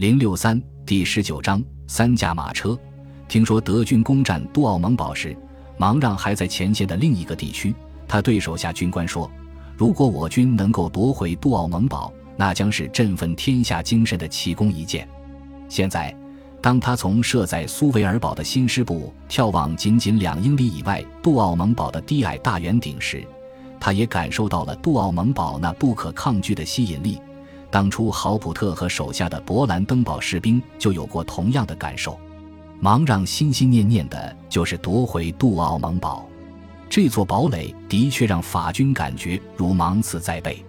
零六三第十九章三驾马车。听说德军攻占杜奥蒙堡时，芒让还在前线的另一个地区。他对手下军官说：“如果我军能够夺回杜奥蒙堡，那将是振奋天下精神的奇功一件。”现在，当他从设在苏维尔堡的新师部眺望仅仅两英里以外杜奥蒙堡的低矮大圆顶时，他也感受到了杜奥蒙堡那不可抗拒的吸引力。当初豪普特和手下的勃兰登堡士兵就有过同样的感受。芒让心心念念的就是夺回杜奥蒙堡。这座堡垒的确让法军感觉如芒刺在背，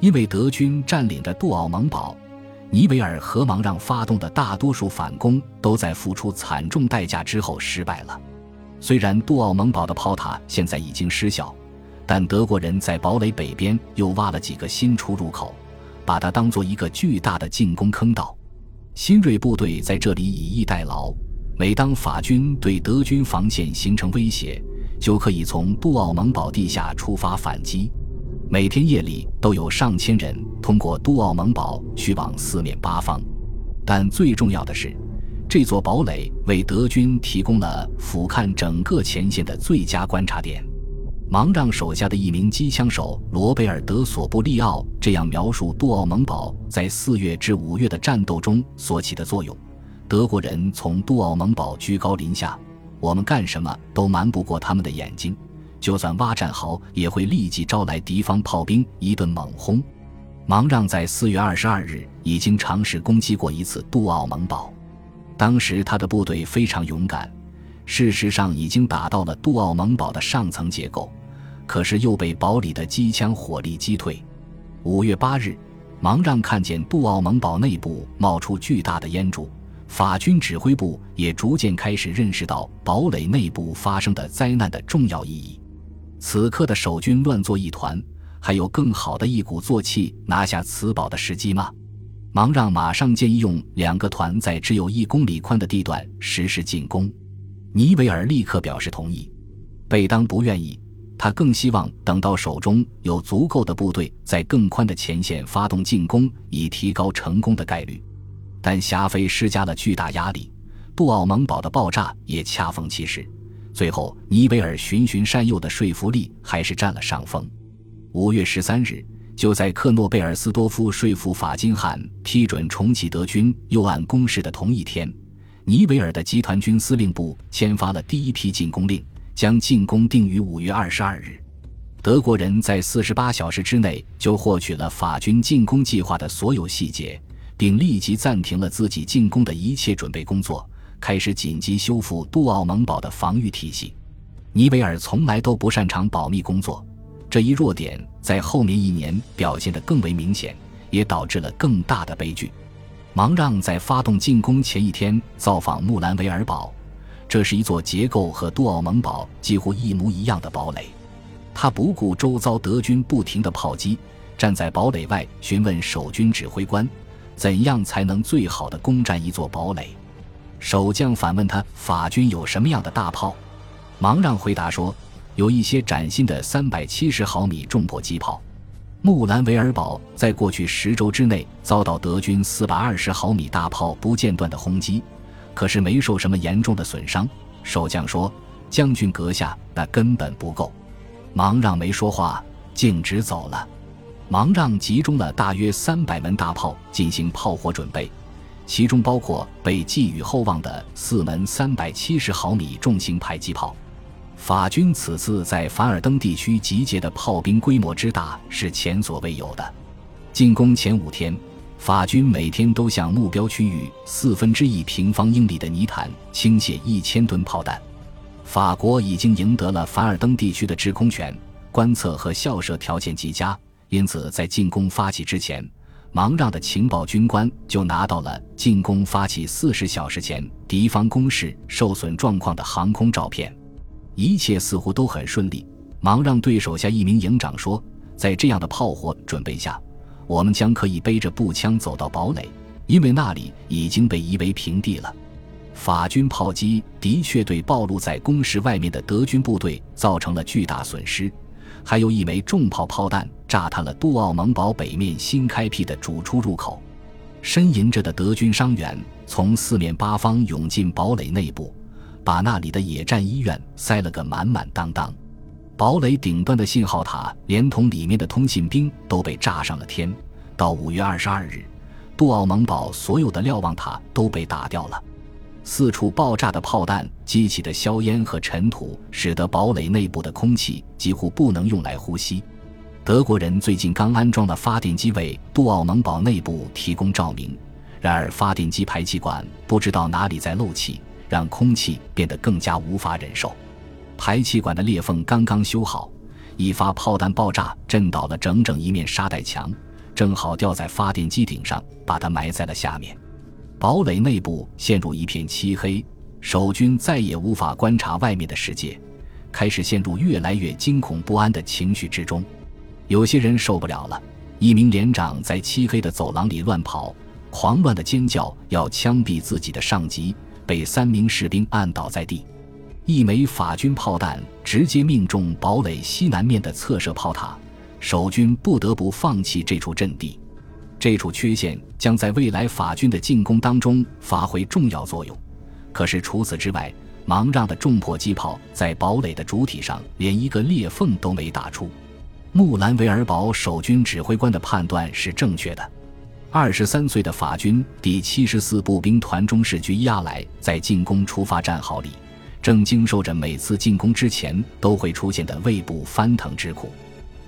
因为德军占领着杜奥蒙堡，尼维尔和芒让发动的大多数反攻都在付出惨重代价之后失败了。虽然杜奥蒙堡的炮塔现在已经失效，但德国人在堡垒北边又挖了几个新出入口。把它当做一个巨大的进攻坑道，新锐部队在这里以逸待劳。每当法军对德军防线形成威胁，就可以从杜奥蒙堡地下出发反击。每天夜里都有上千人通过杜奥蒙堡去往四面八方。但最重要的是，这座堡垒为德军提供了俯瞰整个前线的最佳观察点。芒让手下的一名机枪手罗贝尔德索布利奥这样描述杜奥蒙堡在四月至五月的战斗中所起的作用：德国人从杜奥蒙堡居高临下，我们干什么都瞒不过他们的眼睛，就算挖战壕也会立即招来敌方炮兵一顿猛轰。芒让在四月二十二日已经尝试攻击过一次杜奥蒙堡，当时他的部队非常勇敢。事实上，已经打到了杜奥蒙堡的上层结构，可是又被堡里的机枪火力击退。五月八日，芒让看见杜奥蒙堡内部冒出巨大的烟柱，法军指挥部也逐渐开始认识到堡垒内部发生的灾难的重要意义。此刻的守军乱作一团，还有更好的一鼓作气拿下此堡的时机吗？芒让马上建议用两个团在只有一公里宽的地段实施进攻。尼维尔立刻表示同意，贝当不愿意，他更希望等到手中有足够的部队，在更宽的前线发动进攻，以提高成功的概率。但霞飞施加了巨大压力，杜奥蒙堡的爆炸也恰逢其时。最后，尼维尔循循善诱的说服力还是占了上风。五月十三日，就在克诺贝尔斯多夫说服法金汉批准重启德军右岸攻势的同一天。尼维尔的集团军司令部签发了第一批进攻令，将进攻定于五月二十二日。德国人在四十八小时之内就获取了法军进攻计划的所有细节，并立即暂停了自己进攻的一切准备工作，开始紧急修复杜奥蒙堡的防御体系。尼维尔从来都不擅长保密工作，这一弱点在后面一年表现得更为明显，也导致了更大的悲剧。芒让在发动进攻前一天造访穆兰维尔堡，这是一座结构和杜奥蒙堡几乎一模一样的堡垒。他不顾周遭德军不停的炮击，站在堡垒外询问守军指挥官，怎样才能最好的攻占一座堡垒。守将反问他，法军有什么样的大炮？芒让回答说，有一些崭新的三百七十毫米重迫击炮。穆兰维尔堡在过去十周之内遭到德军四百二十毫米大炮不间断的轰击，可是没受什么严重的损伤。守将说：“将军阁下，那根本不够。”芒让没说话，径直走了。芒让集中了大约三百门大炮进行炮火准备，其中包括被寄予厚望的四门三百七十毫米重型迫击炮。法军此次在凡尔登地区集结的炮兵规模之大是前所未有的。进攻前五天，法军每天都向目标区域四分之一平方英里的泥潭倾泻一千吨炮弹。法国已经赢得了凡尔登地区的制空权，观测和校舍条件极佳，因此在进攻发起之前，芒让的情报军官就拿到了进攻发起四十小时前敌方攻势受损状况的航空照片。一切似乎都很顺利。忙让对手下一名营长说：“在这样的炮火准备下，我们将可以背着步枪走到堡垒，因为那里已经被夷为平地了。”法军炮击的确对暴露在工事外面的德军部队造成了巨大损失。还有一枚重炮炮弹炸塌了杜奥蒙堡北面新开辟的主出入口。呻吟着的德军伤员从四面八方涌进堡垒内部，把那里的野战医院塞了个满满当当。堡垒顶端的信号塔连同里面的通信兵都被炸上了天。到五月二十二日，杜奥蒙堡所有的瞭望塔都被打掉了。四处爆炸的炮弹激起的硝烟和尘土，使得堡垒内部的空气几乎不能用来呼吸。德国人最近刚安装了发电机，为杜奥蒙堡内部提供照明。然而，发电机排气管不知道哪里在漏气，让空气变得更加无法忍受。排气管的裂缝刚刚修好，一发炮弹爆炸，震倒了整整一面沙袋墙，正好掉在发电机顶上，把它埋在了下面。堡垒内部陷入一片漆黑，守军再也无法观察外面的世界，开始陷入越来越惊恐不安的情绪之中。有些人受不了了，一名连长在漆黑的走廊里乱跑，狂乱的尖叫，要枪毙自己的上级，被三名士兵按倒在地。一枚法军炮弹直接命中堡垒西南面的侧射炮塔，守军不得不放弃这处阵地。这处缺陷将在未来法军的进攻当中发挥重要作用。可是除此之外，芒让的重迫击炮在堡垒的主体上连一个裂缝都没打出。穆兰维尔堡守军指挥官的判断是正确的。二十三岁的法军第七十四步兵团中士居亚莱在进攻出发战壕里，正经受着每次进攻之前都会出现的胃部翻腾之苦。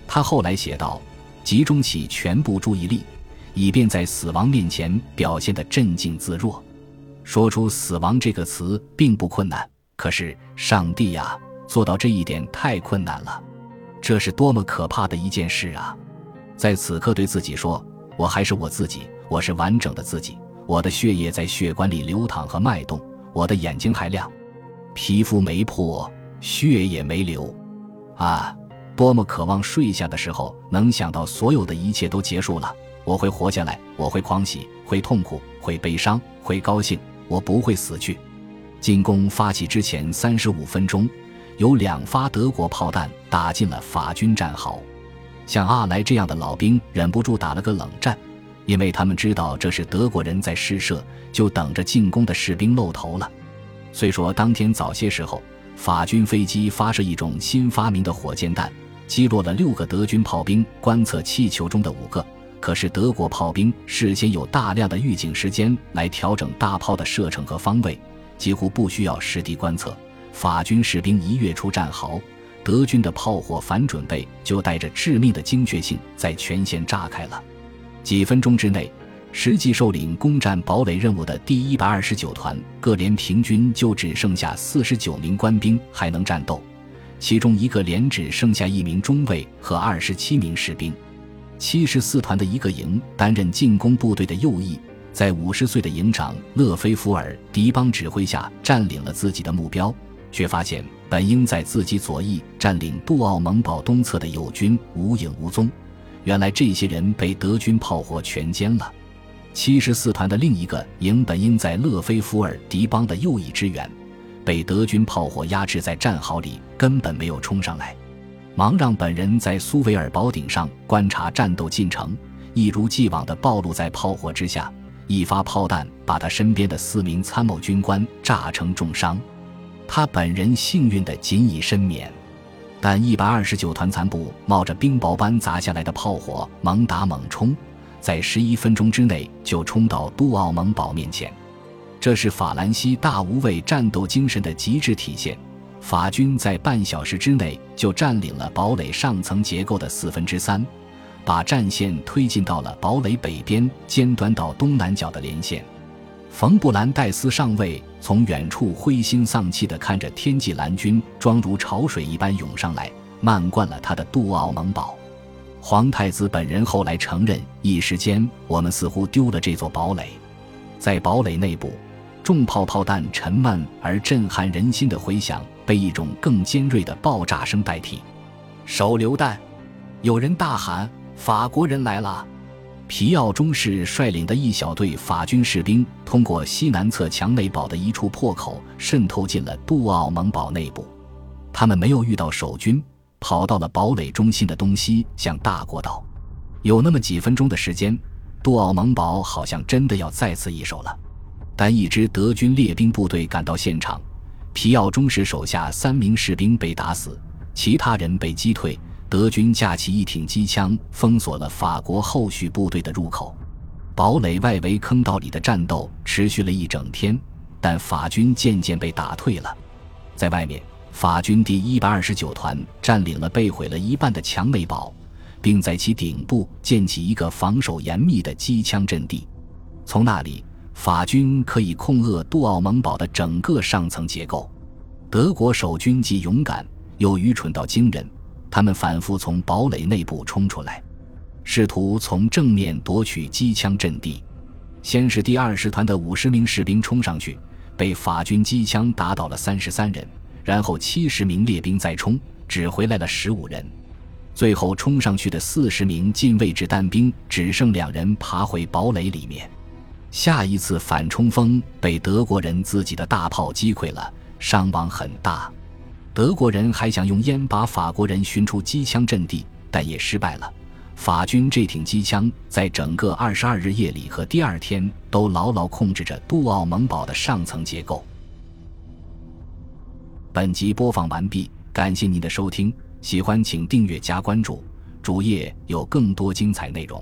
他后来写道：“集中起全部注意力，以便在死亡面前表现得镇静自若。说出死亡这个词并不困难，可是上帝呀，做到这一点太困难了。”这是多么可怕的一件事啊！在此刻对自己说：“我还是我自己，我是完整的自己。我的血液在血管里流淌和脉动，我的眼睛还亮，皮肤没破，血也没流。啊，多么渴望睡下的时候能想到所有的一切都结束了，我会活下来，我会狂喜，会痛苦，会悲伤，会高兴，我不会死去。”进攻发起之前三十五分钟。有两发德国炮弹打进了法军战壕，像阿莱这样的老兵忍不住打了个冷战，因为他们知道这是德国人在试射，就等着进攻的士兵露头了。虽说当天早些时候，法军飞机发射一种新发明的火箭弹，击落了六个德军炮兵观测气球中的五个，可是德国炮兵事先有大量的预警时间来调整大炮的射程和方位，几乎不需要实地观测。法军士兵一跃出战壕，德军的炮火反准备就带着致命的精确性在全线炸开了。几分钟之内，实际受领攻占堡垒任务的第一百二十九团各连平均就只剩下四十九名官兵还能战斗，其中一个连只剩下一名中尉和二十七名士兵。七十四团的一个营担任进攻部队的右翼，在五十岁的营长勒菲福尔迪邦指挥下占领了自己的目标。却发现本应在自己左翼占领杜奥蒙堡东侧的友军无影无踪。原来这些人被德军炮火全歼了。七十四团的另一个营本应在勒菲福尔迪邦的右翼支援，被德军炮火压制在战壕里，根本没有冲上来。忙让本人在苏维尔堡顶上观察战斗进程，一如既往地暴露在炮火之下。一发炮弹把他身边的四名参谋军官炸成重伤。他本人幸运的仅以身免，但一百二十九团残部冒着冰雹般砸下来的炮火猛打猛冲，在十一分钟之内就冲到杜奥蒙堡面前。这是法兰西大无畏战斗精神的极致体现。法军在半小时之内就占领了堡垒上层结构的四分之三，把战线推进到了堡垒北边尖端到东南角的连线。冯布兰戴斯上尉从远处灰心丧气地看着天际蓝军装如潮水一般涌上来，漫灌了他的杜奥蒙堡。皇太子本人后来承认，一时间我们似乎丢了这座堡垒。在堡垒内部，重炮炮弹沉闷而震撼人心的回响被一种更尖锐的爆炸声代替。手榴弹！有人大喊：“法国人来了！”皮奥中士率领的一小队法军士兵通过西南侧墙内堡的一处破口渗透进了杜奥蒙堡内部。他们没有遇到守军，跑到了堡垒中心的东西向大过道。有那么几分钟的时间，杜奥蒙堡好像真的要再次易手了。但一支德军列兵部队赶到现场，皮奥中士手下三名士兵被打死，其他人被击退。德军架起一挺机枪，封锁了法国后续部队的入口。堡垒外围坑道里的战斗持续了一整天，但法军渐渐被打退了。在外面，法军第一百二十九团占领了被毁了一半的强内堡，并在其顶部建起一个防守严密的机枪阵地。从那里，法军可以控扼杜奥蒙堡的整个上层结构。德国守军既勇敢又愚蠢到惊人，他们反复从堡垒内部冲出来。试图从正面夺取机枪阵地，先是第二师团的五十名士兵冲上去，被法军机枪打倒了三十三人，然后七十名列兵再冲，只回来了十五人，最后冲上去的四十名近卫指弹兵只剩两人爬回堡垒里面。下一次反冲锋被德国人自己的大炮击溃了，伤亡很大。德国人还想用烟把法国人寻出机枪阵地，但也失败了。法军这挺机枪在整个二十二日夜里和第二天都牢牢控制着杜奥蒙堡的上层结构。本集播放完毕，感谢您的收听，喜欢请订阅加关注，主页有更多精彩内容。